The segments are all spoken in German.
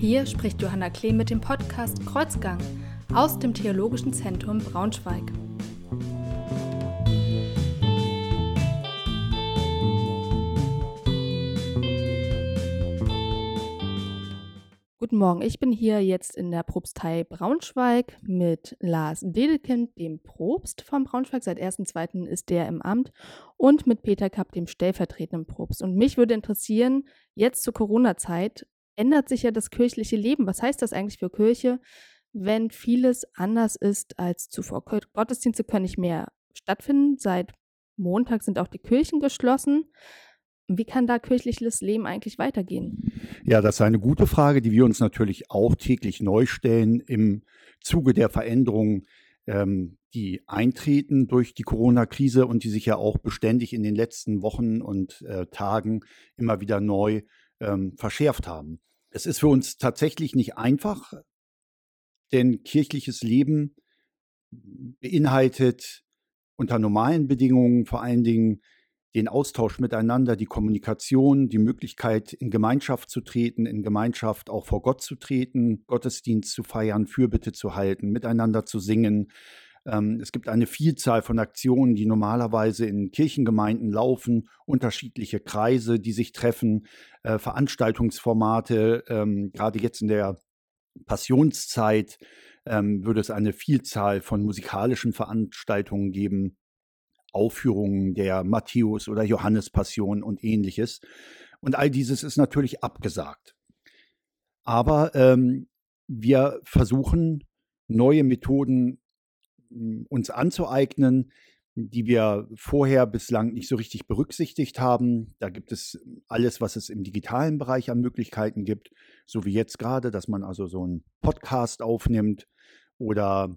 Hier spricht Johanna Klee mit dem Podcast Kreuzgang aus dem Theologischen Zentrum Braunschweig. Guten Morgen, ich bin hier jetzt in der Propstei Braunschweig mit Lars Dedekind, dem Propst von Braunschweig. Seit 1.2. ist der im Amt und mit Peter Kapp, dem stellvertretenden Propst. Und mich würde interessieren, jetzt zur Corona-Zeit ändert sich ja das kirchliche Leben. Was heißt das eigentlich für Kirche, wenn vieles anders ist als zuvor? Gottesdienste können nicht mehr stattfinden. Seit Montag sind auch die Kirchen geschlossen. Wie kann da kirchliches Leben eigentlich weitergehen? Ja, das ist eine gute Frage, die wir uns natürlich auch täglich neu stellen im Zuge der Veränderungen, ähm, die eintreten durch die Corona-Krise und die sich ja auch beständig in den letzten Wochen und äh, Tagen immer wieder neu ähm, verschärft haben. Es ist für uns tatsächlich nicht einfach, denn kirchliches Leben beinhaltet unter normalen Bedingungen vor allen Dingen den Austausch miteinander, die Kommunikation, die Möglichkeit, in Gemeinschaft zu treten, in Gemeinschaft auch vor Gott zu treten, Gottesdienst zu feiern, Fürbitte zu halten, miteinander zu singen. Ähm, es gibt eine Vielzahl von Aktionen, die normalerweise in Kirchengemeinden laufen, unterschiedliche Kreise, die sich treffen, äh, Veranstaltungsformate. Ähm, gerade jetzt in der Passionszeit ähm, würde es eine Vielzahl von musikalischen Veranstaltungen geben, Aufführungen der Matthäus- oder Johannespassion und ähnliches. Und all dieses ist natürlich abgesagt. Aber ähm, wir versuchen, neue Methoden uns anzueignen, die wir vorher bislang nicht so richtig berücksichtigt haben. Da gibt es alles, was es im digitalen Bereich an Möglichkeiten gibt, so wie jetzt gerade, dass man also so einen Podcast aufnimmt oder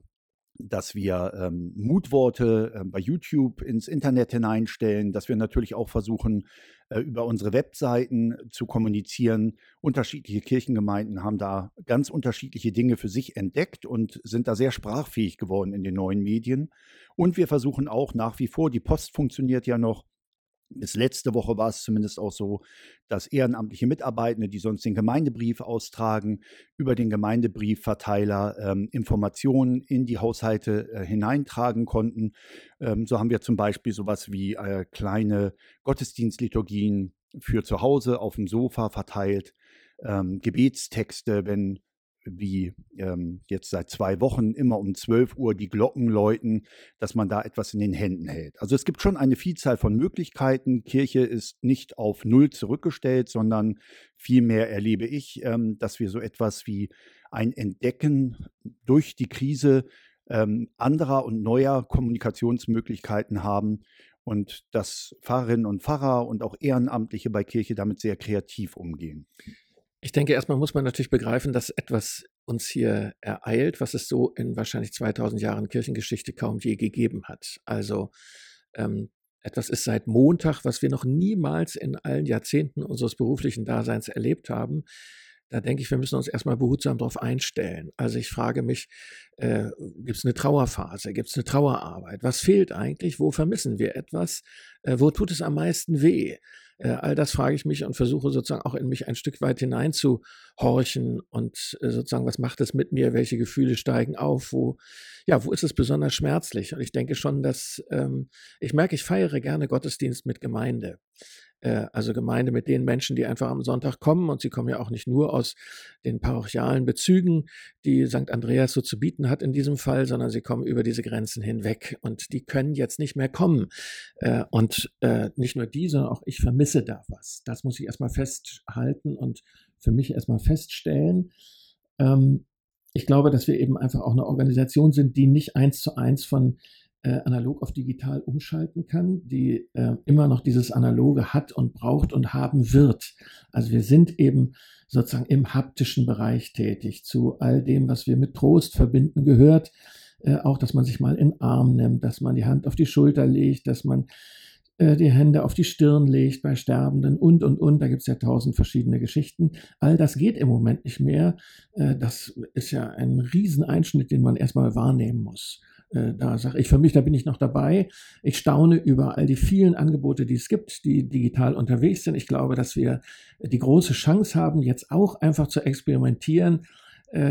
dass wir ähm, Mutworte äh, bei YouTube ins Internet hineinstellen, dass wir natürlich auch versuchen, äh, über unsere Webseiten zu kommunizieren. Unterschiedliche Kirchengemeinden haben da ganz unterschiedliche Dinge für sich entdeckt und sind da sehr sprachfähig geworden in den neuen Medien. Und wir versuchen auch nach wie vor, die Post funktioniert ja noch, bis letzte Woche war es zumindest auch so, dass ehrenamtliche Mitarbeitende, die sonst den Gemeindebrief austragen, über den Gemeindebriefverteiler ähm, Informationen in die Haushalte äh, hineintragen konnten. Ähm, so haben wir zum Beispiel sowas wie äh, kleine Gottesdienstliturgien für zu Hause auf dem Sofa verteilt, ähm, Gebetstexte, wenn wie ähm, jetzt seit zwei Wochen immer um 12 Uhr die Glocken läuten, dass man da etwas in den Händen hält. Also es gibt schon eine Vielzahl von Möglichkeiten. Kirche ist nicht auf Null zurückgestellt, sondern vielmehr erlebe ich, ähm, dass wir so etwas wie ein Entdecken durch die Krise ähm, anderer und neuer Kommunikationsmöglichkeiten haben und dass Pfarrerinnen und Pfarrer und auch Ehrenamtliche bei Kirche damit sehr kreativ umgehen. Ich denke, erstmal muss man natürlich begreifen, dass etwas uns hier ereilt, was es so in wahrscheinlich 2000 Jahren Kirchengeschichte kaum je gegeben hat. Also ähm, etwas ist seit Montag, was wir noch niemals in allen Jahrzehnten unseres beruflichen Daseins erlebt haben. Da denke ich, wir müssen uns erstmal behutsam darauf einstellen. Also ich frage mich, äh, gibt es eine Trauerphase, gibt es eine Trauerarbeit? Was fehlt eigentlich? Wo vermissen wir etwas? Äh, wo tut es am meisten weh? Äh, all das frage ich mich und versuche sozusagen auch in mich ein Stück weit hineinzuhorchen und äh, sozusagen, was macht es mit mir? Welche Gefühle steigen auf? Wo, ja, wo ist es besonders schmerzlich? Und ich denke schon, dass ähm, ich merke, ich feiere gerne Gottesdienst mit Gemeinde. Äh, also Gemeinde mit den Menschen, die einfach am Sonntag kommen. Und sie kommen ja auch nicht nur aus den parochialen Bezügen, die St. Andreas so zu bieten hat in diesem Fall, sondern sie kommen über diese Grenzen hinweg. Und die können jetzt nicht mehr kommen. Äh, und äh, nicht nur die, sondern auch ich vermisse da was. Das muss ich erstmal festhalten und für mich erstmal feststellen. Ähm, ich glaube, dass wir eben einfach auch eine Organisation sind, die nicht eins zu eins von äh, analog auf digital umschalten kann, die äh, immer noch dieses Analoge hat und braucht und haben wird. Also wir sind eben sozusagen im haptischen Bereich tätig. Zu all dem, was wir mit Trost verbinden, gehört äh, auch, dass man sich mal in den Arm nimmt, dass man die Hand auf die Schulter legt, dass man äh, die Hände auf die Stirn legt bei Sterbenden und, und, und. Da gibt es ja tausend verschiedene Geschichten. All das geht im Moment nicht mehr. Äh, das ist ja ein Rieseneinschnitt, den man erstmal wahrnehmen muss. Äh, da sage ich für mich, da bin ich noch dabei. Ich staune über all die vielen Angebote, die es gibt, die digital unterwegs sind. Ich glaube, dass wir die große Chance haben, jetzt auch einfach zu experimentieren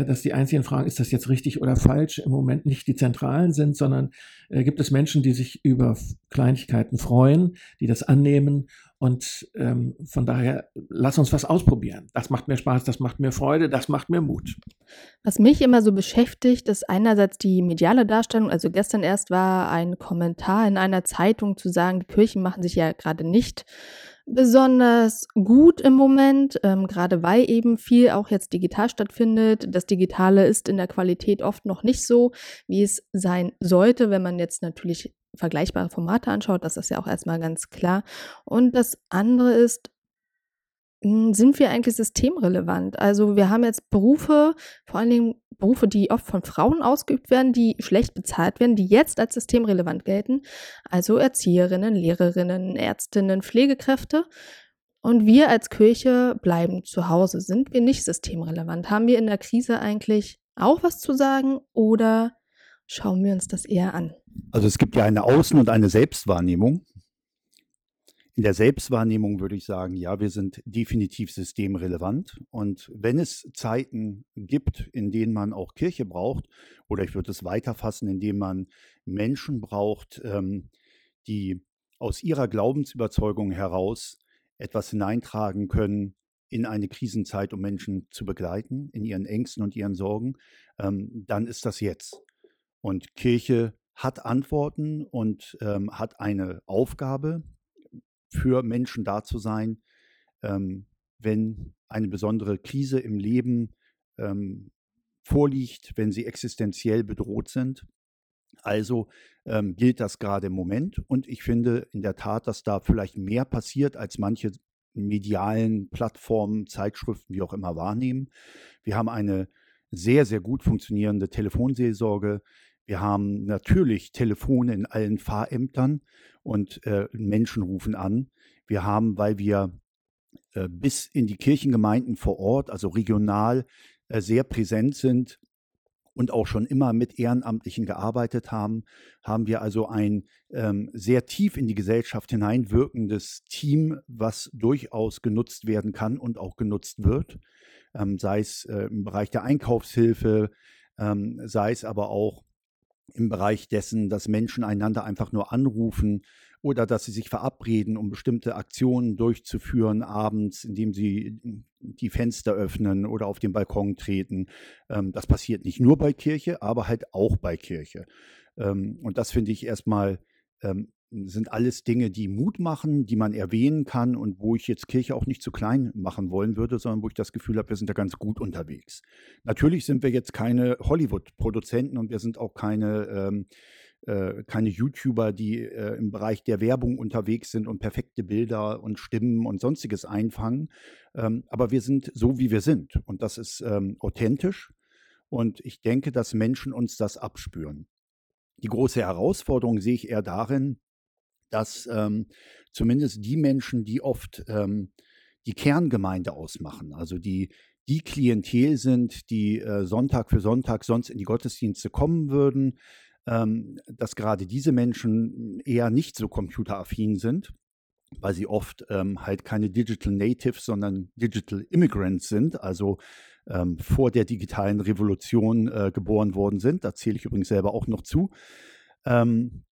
dass die einzigen Fragen, ist das jetzt richtig oder falsch, im Moment nicht die zentralen sind, sondern äh, gibt es Menschen, die sich über Kleinigkeiten freuen, die das annehmen und ähm, von daher lass uns was ausprobieren. Das macht mir Spaß, das macht mir Freude, das macht mir Mut. Was mich immer so beschäftigt, ist einerseits die mediale Darstellung. Also gestern erst war ein Kommentar in einer Zeitung zu sagen, die Kirchen machen sich ja gerade nicht besonders gut im Moment, ähm, gerade weil eben viel auch jetzt digital stattfindet. Das Digitale ist in der Qualität oft noch nicht so, wie es sein sollte, wenn man jetzt natürlich vergleichbare Formate anschaut. Das ist ja auch erstmal ganz klar. Und das andere ist, hm, sind wir eigentlich systemrelevant? Also wir haben jetzt Berufe, vor allen Dingen Berufe, die oft von Frauen ausgeübt werden, die schlecht bezahlt werden, die jetzt als systemrelevant gelten. Also Erzieherinnen, Lehrerinnen, Ärztinnen, Pflegekräfte. Und wir als Kirche bleiben zu Hause. Sind wir nicht systemrelevant? Haben wir in der Krise eigentlich auch was zu sagen oder schauen wir uns das eher an? Also es gibt ja eine Außen- und eine Selbstwahrnehmung. In der Selbstwahrnehmung würde ich sagen, ja, wir sind definitiv systemrelevant. Und wenn es Zeiten gibt, in denen man auch Kirche braucht, oder ich würde es weiterfassen, indem man Menschen braucht, ähm, die aus ihrer Glaubensüberzeugung heraus etwas hineintragen können in eine Krisenzeit, um Menschen zu begleiten, in ihren Ängsten und ihren Sorgen, ähm, dann ist das jetzt. Und Kirche hat Antworten und ähm, hat eine Aufgabe, für Menschen da zu sein, ähm, wenn eine besondere Krise im Leben ähm, vorliegt, wenn sie existenziell bedroht sind. Also ähm, gilt das gerade im Moment und ich finde in der Tat, dass da vielleicht mehr passiert, als manche medialen Plattformen, Zeitschriften, wie auch immer wahrnehmen. Wir haben eine sehr, sehr gut funktionierende Telefonseelsorge. Wir haben natürlich Telefone in allen Fahrämtern und äh, Menschen rufen an. Wir haben, weil wir äh, bis in die Kirchengemeinden vor Ort, also regional, äh, sehr präsent sind und auch schon immer mit Ehrenamtlichen gearbeitet haben, haben wir also ein ähm, sehr tief in die Gesellschaft hineinwirkendes Team, was durchaus genutzt werden kann und auch genutzt wird, ähm, sei es äh, im Bereich der Einkaufshilfe, ähm, sei es aber auch im Bereich dessen, dass Menschen einander einfach nur anrufen oder dass sie sich verabreden, um bestimmte Aktionen durchzuführen abends, indem sie die Fenster öffnen oder auf den Balkon treten. Ähm, das passiert nicht nur bei Kirche, aber halt auch bei Kirche. Ähm, und das finde ich erstmal ähm, sind alles Dinge, die Mut machen, die man erwähnen kann und wo ich jetzt Kirche auch nicht zu klein machen wollen würde, sondern wo ich das Gefühl habe, wir sind da ganz gut unterwegs. Natürlich sind wir jetzt keine Hollywood-Produzenten und wir sind auch keine, ähm, äh, keine YouTuber, die äh, im Bereich der Werbung unterwegs sind und perfekte Bilder und Stimmen und sonstiges einfangen. Ähm, aber wir sind so, wie wir sind und das ist ähm, authentisch und ich denke, dass Menschen uns das abspüren. Die große Herausforderung sehe ich eher darin, dass ähm, zumindest die Menschen, die oft ähm, die Kerngemeinde ausmachen, also die die Klientel sind, die äh, Sonntag für Sonntag sonst in die Gottesdienste kommen würden, ähm, dass gerade diese Menschen eher nicht so computeraffin sind, weil sie oft ähm, halt keine Digital Natives, sondern Digital Immigrants sind, also ähm, vor der digitalen Revolution äh, geboren worden sind. Da zähle ich übrigens selber auch noch zu. Ähm,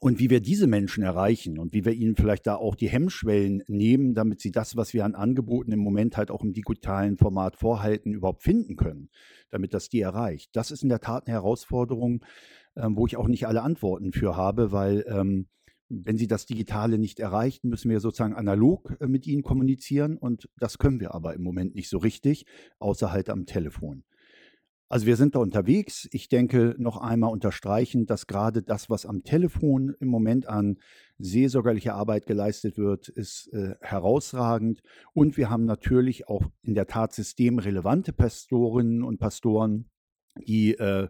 und wie wir diese Menschen erreichen und wie wir ihnen vielleicht da auch die Hemmschwellen nehmen, damit sie das, was wir an Angeboten im Moment halt auch im digitalen Format vorhalten, überhaupt finden können, damit das die erreicht. Das ist in der Tat eine Herausforderung, ähm, wo ich auch nicht alle Antworten für habe, weil ähm, wenn sie das Digitale nicht erreicht, müssen wir sozusagen analog äh, mit ihnen kommunizieren und das können wir aber im Moment nicht so richtig, außer halt am Telefon. Also wir sind da unterwegs. Ich denke, noch einmal unterstreichen, dass gerade das, was am Telefon im Moment an seelsorgerlicher Arbeit geleistet wird, ist äh, herausragend. Und wir haben natürlich auch in der Tat systemrelevante Pastorinnen und Pastoren, die äh,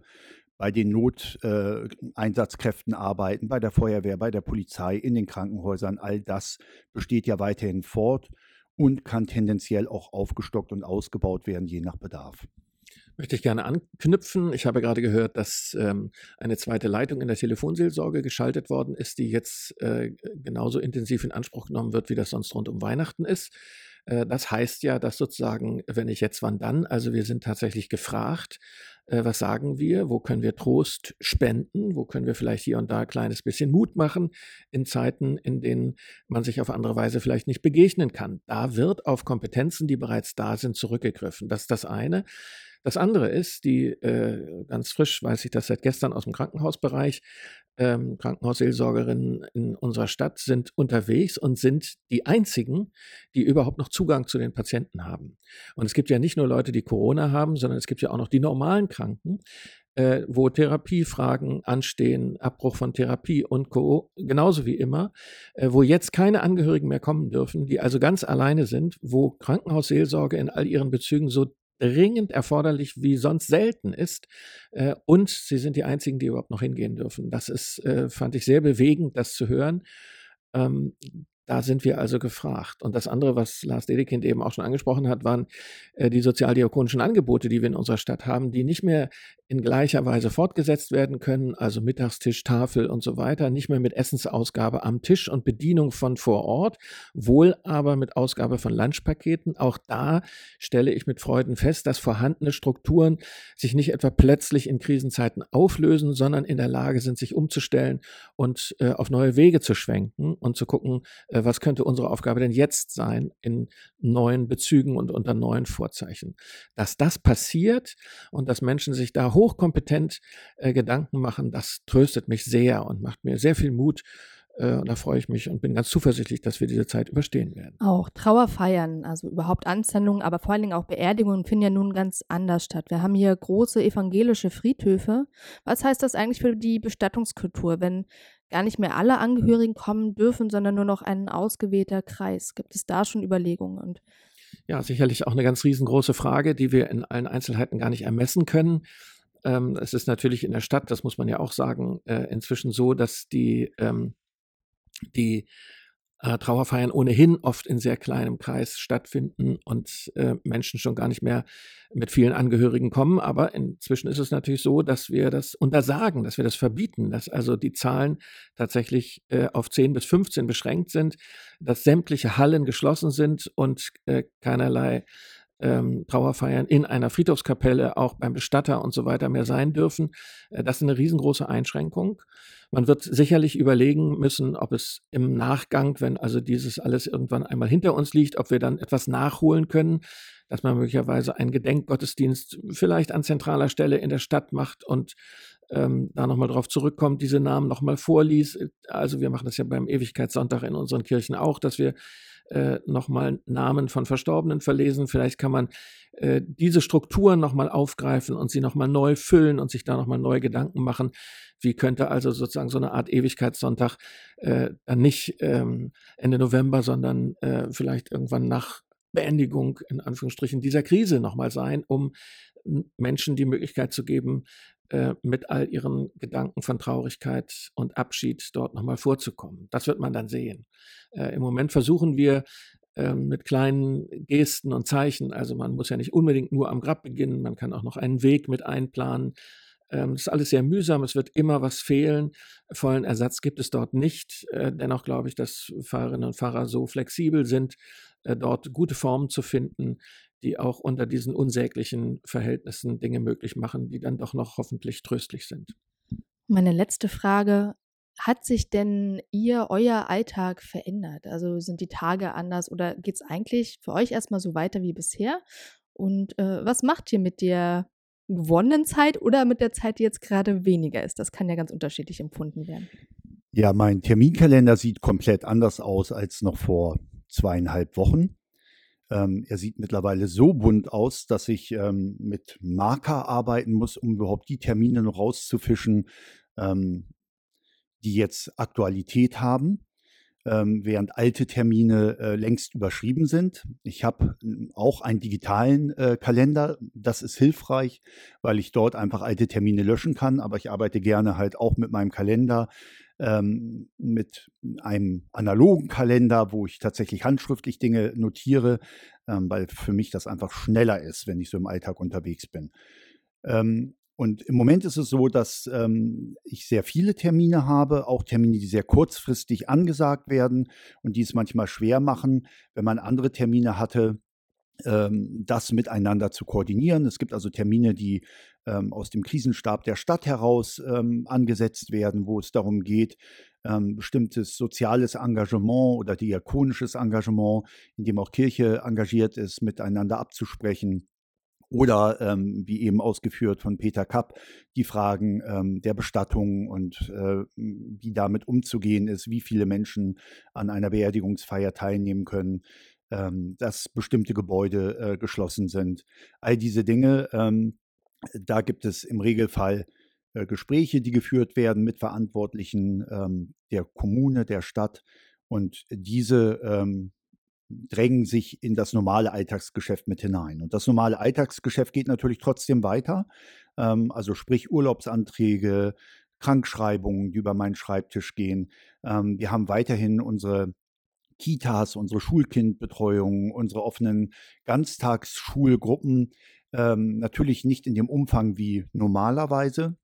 bei den Noteinsatzkräften äh, arbeiten, bei der Feuerwehr, bei der Polizei, in den Krankenhäusern. All das besteht ja weiterhin fort und kann tendenziell auch aufgestockt und ausgebaut werden, je nach Bedarf. Möchte ich gerne anknüpfen. Ich habe gerade gehört, dass ähm, eine zweite Leitung in der Telefonseelsorge geschaltet worden ist, die jetzt äh, genauso intensiv in Anspruch genommen wird, wie das sonst rund um Weihnachten ist. Äh, das heißt ja, dass sozusagen, wenn ich jetzt, wann dann, also wir sind tatsächlich gefragt, äh, was sagen wir, wo können wir Trost spenden, wo können wir vielleicht hier und da ein kleines bisschen Mut machen in Zeiten, in denen man sich auf andere Weise vielleicht nicht begegnen kann. Da wird auf Kompetenzen, die bereits da sind, zurückgegriffen. Das ist das eine. Das andere ist, die äh, ganz frisch, weiß ich das seit gestern aus dem Krankenhausbereich, ähm, Krankenhausseelsorgerinnen in unserer Stadt sind unterwegs und sind die einzigen, die überhaupt noch Zugang zu den Patienten haben. Und es gibt ja nicht nur Leute, die Corona haben, sondern es gibt ja auch noch die normalen Kranken, äh, wo Therapiefragen anstehen, Abbruch von Therapie und Co. genauso wie immer, äh, wo jetzt keine Angehörigen mehr kommen dürfen, die also ganz alleine sind, wo Krankenhausseelsorge in all ihren Bezügen so dringend erforderlich wie sonst selten ist. Äh, und sie sind die einzigen, die überhaupt noch hingehen dürfen. Das ist, äh, fand ich sehr bewegend, das zu hören. Da sind wir also gefragt. Und das andere, was Lars Dedekind eben auch schon angesprochen hat, waren äh, die sozialdiakonischen Angebote, die wir in unserer Stadt haben, die nicht mehr in gleicher Weise fortgesetzt werden können, also Mittagstisch, Tafel und so weiter, nicht mehr mit Essensausgabe am Tisch und Bedienung von vor Ort, wohl aber mit Ausgabe von Lunchpaketen. Auch da stelle ich mit Freuden fest, dass vorhandene Strukturen sich nicht etwa plötzlich in Krisenzeiten auflösen, sondern in der Lage sind, sich umzustellen und äh, auf neue Wege zu schwenken und zu gucken, was könnte unsere Aufgabe denn jetzt sein in neuen Bezügen und unter neuen Vorzeichen. Dass das passiert und dass Menschen sich da hochkompetent äh, Gedanken machen, das tröstet mich sehr und macht mir sehr viel Mut. Äh, da freue ich mich und bin ganz zuversichtlich, dass wir diese Zeit überstehen werden. Auch Trauerfeiern, also überhaupt Anzendungen, aber vor allen Dingen auch Beerdigungen finden ja nun ganz anders statt. Wir haben hier große evangelische Friedhöfe. Was heißt das eigentlich für die Bestattungskultur, wenn gar nicht mehr alle Angehörigen kommen dürfen, sondern nur noch ein ausgewählter Kreis? Gibt es da schon Überlegungen? Und ja, sicherlich auch eine ganz riesengroße Frage, die wir in allen Einzelheiten gar nicht ermessen können. Ähm, es ist natürlich in der Stadt, das muss man ja auch sagen, äh, inzwischen so, dass die, ähm, die äh, Trauerfeiern ohnehin oft in sehr kleinem Kreis stattfinden und äh, Menschen schon gar nicht mehr mit vielen Angehörigen kommen. Aber inzwischen ist es natürlich so, dass wir das untersagen, dass wir das verbieten, dass also die Zahlen tatsächlich äh, auf 10 bis 15 beschränkt sind, dass sämtliche Hallen geschlossen sind und äh, keinerlei ähm, Trauerfeiern in einer Friedhofskapelle, auch beim Bestatter und so weiter mehr sein dürfen. Äh, das ist eine riesengroße Einschränkung. Man wird sicherlich überlegen müssen, ob es im Nachgang, wenn also dieses alles irgendwann einmal hinter uns liegt, ob wir dann etwas nachholen können, dass man möglicherweise einen Gedenkgottesdienst vielleicht an zentraler Stelle in der Stadt macht und ähm, da nochmal drauf zurückkommt, diese Namen nochmal vorliest. Also wir machen das ja beim Ewigkeitssonntag in unseren Kirchen auch, dass wir äh, nochmal Namen von Verstorbenen verlesen. Vielleicht kann man äh, diese Strukturen nochmal aufgreifen und sie nochmal neu füllen und sich da nochmal neue Gedanken machen. Wie könnte also sozusagen so eine Art Ewigkeitssonntag äh, dann nicht ähm, Ende November, sondern äh, vielleicht irgendwann nach Beendigung in Anführungsstrichen dieser Krise nochmal sein, um Menschen die Möglichkeit zu geben, äh, mit all ihren Gedanken von Traurigkeit und Abschied dort nochmal vorzukommen. Das wird man dann sehen. Äh, Im Moment versuchen wir äh, mit kleinen Gesten und Zeichen, also man muss ja nicht unbedingt nur am Grab beginnen, man kann auch noch einen Weg mit einplanen. Ähm, das ist alles sehr mühsam, es wird immer was fehlen. Vollen Ersatz gibt es dort nicht. Äh, dennoch glaube ich, dass Fahrerinnen und Fahrer so flexibel sind, äh, dort gute Formen zu finden, die auch unter diesen unsäglichen Verhältnissen Dinge möglich machen, die dann doch noch hoffentlich tröstlich sind. Meine letzte Frage. Hat sich denn Ihr, euer Alltag verändert? Also sind die Tage anders oder geht es eigentlich für euch erstmal so weiter wie bisher? Und äh, was macht ihr mit der gewonnenen Zeit oder mit der Zeit, die jetzt gerade weniger ist? Das kann ja ganz unterschiedlich empfunden werden. Ja, mein Terminkalender sieht komplett anders aus als noch vor zweieinhalb Wochen. Ähm, er sieht mittlerweile so bunt aus, dass ich ähm, mit Marker arbeiten muss, um überhaupt die Termine noch rauszufischen, ähm, die jetzt Aktualität haben. ähm, während alte Termine äh, längst überschrieben sind. Ich habe hm, auch einen digitalen äh, Kalender. Das ist hilfreich, weil ich dort einfach alte Termine löschen kann. Aber ich arbeite gerne halt auch mit meinem Kalender, ähm, mit einem analogen Kalender, wo ich tatsächlich handschriftlich Dinge notiere, ähm, weil für mich das einfach schneller ist, wenn ich so im Alltag unterwegs bin. Ähm, und im Moment ist es so, dass ähm, ich sehr viele Termine habe, auch Termine, die sehr kurzfristig angesagt werden und die es manchmal schwer machen, wenn man andere Termine hatte, das miteinander zu koordinieren. Es gibt also Termine, die ähm, aus dem Krisenstab der Stadt heraus ähm, angesetzt werden, wo es darum geht, ähm, bestimmtes soziales Engagement oder diakonisches Engagement, in dem auch Kirche engagiert ist, miteinander abzusprechen oder ähm, wie eben ausgeführt von Peter Kapp, die Fragen ähm, der Bestattung und äh, wie damit umzugehen ist, wie viele Menschen an einer Beerdigungsfeier teilnehmen können, ähm, dass bestimmte Gebäude äh, geschlossen sind. All diese Dinge, ähm, da gibt es im Regelfall äh, Gespräche, die geführt werden mit Verantwortlichen ähm, der Kommune, der Stadt. Und diese ähm, drängen sich in das normale Alltagsgeschäft mit hinein. Und das normale Alltagsgeschäft geht natürlich trotzdem weiter. Ähm, also sprich Urlaubsanträge, Krankschreibungen, die über meinen Schreibtisch gehen. Ähm, wir haben weiterhin unsere Kitas, unsere Schulkindbetreuung, unsere offenen Ganztagsschulgruppen. Ähm, natürlich nicht in dem Umfang wie normalerweise,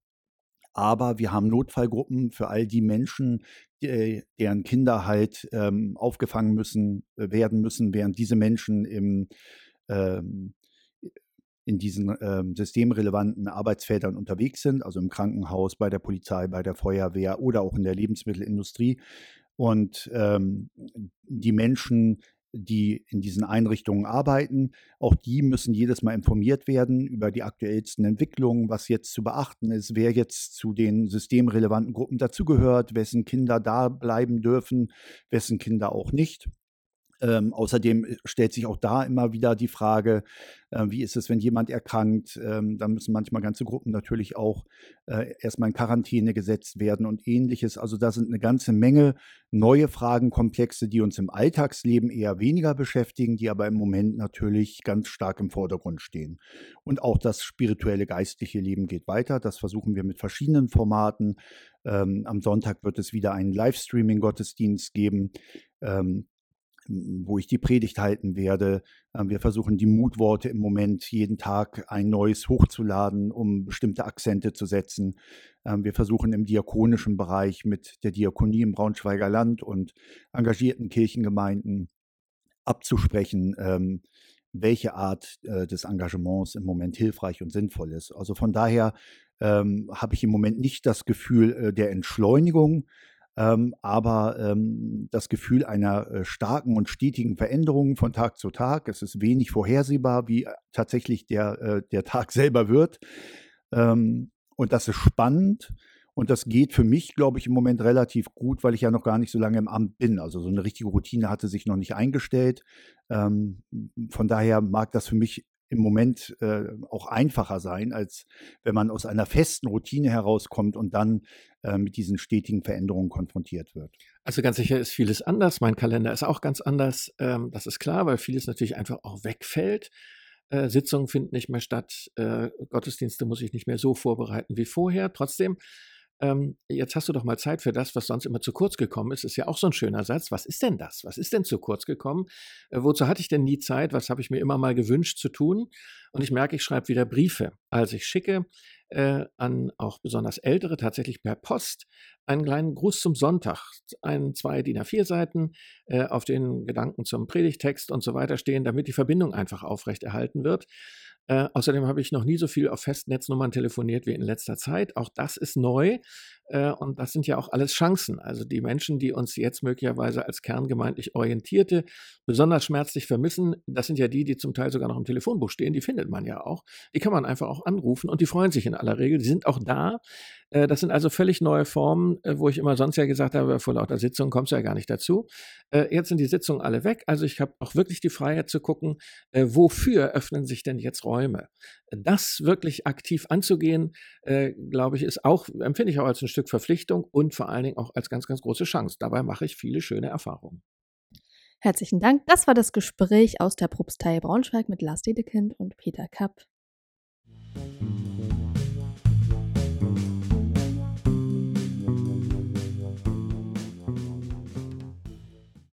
aber wir haben Notfallgruppen für all die Menschen, die, deren Kinder halt ähm, aufgefangen müssen, äh, werden müssen, während diese Menschen im, ähm, in diesen ähm, systemrelevanten Arbeitsfeldern unterwegs sind, also im Krankenhaus, bei der Polizei, bei der Feuerwehr oder auch in der Lebensmittelindustrie. Und ähm, die Menschen, die in diesen Einrichtungen arbeiten. Auch die müssen jedes Mal informiert werden über die aktuellsten Entwicklungen, was jetzt zu beachten ist, wer jetzt zu den systemrelevanten Gruppen dazugehört, wessen Kinder da bleiben dürfen, wessen Kinder auch nicht. Ähm, außerdem äh, stellt sich auch da immer wieder die Frage, äh, wie ist es, wenn jemand erkrankt? Ähm, da müssen manchmal ganze Gruppen natürlich auch äh, erstmal in Quarantäne gesetzt werden und ähnliches. Also da sind eine ganze Menge neue Fragenkomplexe, die uns im Alltagsleben eher weniger beschäftigen, die aber im Moment natürlich ganz stark im Vordergrund stehen. Und auch das spirituelle, geistliche Leben geht weiter. Das versuchen wir mit verschiedenen Formaten. Ähm, am Sonntag wird es wieder einen Livestreaming-Gottesdienst geben. Ähm, wo ich die Predigt halten werde. Ähm, wir versuchen die Mutworte im Moment jeden Tag ein neues hochzuladen, um bestimmte Akzente zu setzen. Ähm, wir versuchen im diakonischen Bereich mit der Diakonie im Braunschweiger Land und engagierten Kirchengemeinden abzusprechen, ähm, welche Art äh, des Engagements im Moment hilfreich und sinnvoll ist. Also von daher habe ich im Moment nicht das Gefühl äh, der Entschleunigung, ähm, aber ähm, das Gefühl einer äh, starken und stetigen Veränderung von Tag zu Tag. Es ist wenig vorhersehbar, wie äh, tatsächlich der, äh, der Tag selber wird. Ähm, und das ist spannend. Und das geht für mich, glaube ich, im Moment relativ gut, weil ich ja noch gar nicht so lange im Amt bin. Also so eine richtige Routine hatte sich noch nicht eingestellt. Ähm, von daher mag das für mich im Moment äh, auch einfacher sein, als wenn man aus einer festen Routine herauskommt und dann äh, mit diesen stetigen Veränderungen konfrontiert wird. Also ganz sicher ist vieles anders. Mein Kalender ist auch ganz anders. Ähm, das ist klar, weil vieles natürlich einfach auch wegfällt. Äh, Sitzungen finden nicht mehr statt. Äh, Gottesdienste muss ich nicht mehr so vorbereiten wie vorher. Trotzdem ähm, jetzt hast du doch mal Zeit für das, was sonst immer zu kurz gekommen ist. Ist ja auch so ein schöner Satz. Was ist denn das? Was ist denn zu kurz gekommen? Äh, wozu hatte ich denn nie Zeit? Was habe ich mir immer mal gewünscht zu tun? Und ich merke, ich schreibe wieder Briefe. Also ich schicke äh, an auch besonders Ältere tatsächlich per Post einen kleinen Gruß zum Sonntag. Ein, zwei DIN A4 Seiten, äh, auf denen Gedanken zum Predigtext und so weiter stehen, damit die Verbindung einfach aufrechterhalten wird. Äh, außerdem habe ich noch nie so viel auf Festnetznummern telefoniert wie in letzter Zeit. Auch das ist neu. Äh, und das sind ja auch alles Chancen. Also die Menschen, die uns jetzt möglicherweise als kerngemeindlich Orientierte besonders schmerzlich vermissen, das sind ja die, die zum Teil sogar noch im Telefonbuch stehen. Die findet man ja auch. Die kann man einfach auch anrufen und die freuen sich in aller Regel. Die sind auch da. Äh, das sind also völlig neue Formen äh, wo ich immer sonst ja gesagt habe, vor lauter Sitzungen kommst du ja gar nicht dazu. Äh, jetzt sind die Sitzungen alle weg. Also ich habe auch wirklich die Freiheit zu gucken, wofür öffnen sich denn jetzt Räume. Das wirklich aktiv anzugehen, glaube ich, ist auch, empfinde ich auch als ein Stück Verpflichtung und vor allen Dingen auch als ganz, ganz große Chance. Dabei mache ich viele schöne Erfahrungen. Herzlichen Dank. Das war das Gespräch aus der Propstei Braunschweig mit Lars Dedekind und Peter Kapp. Mhm.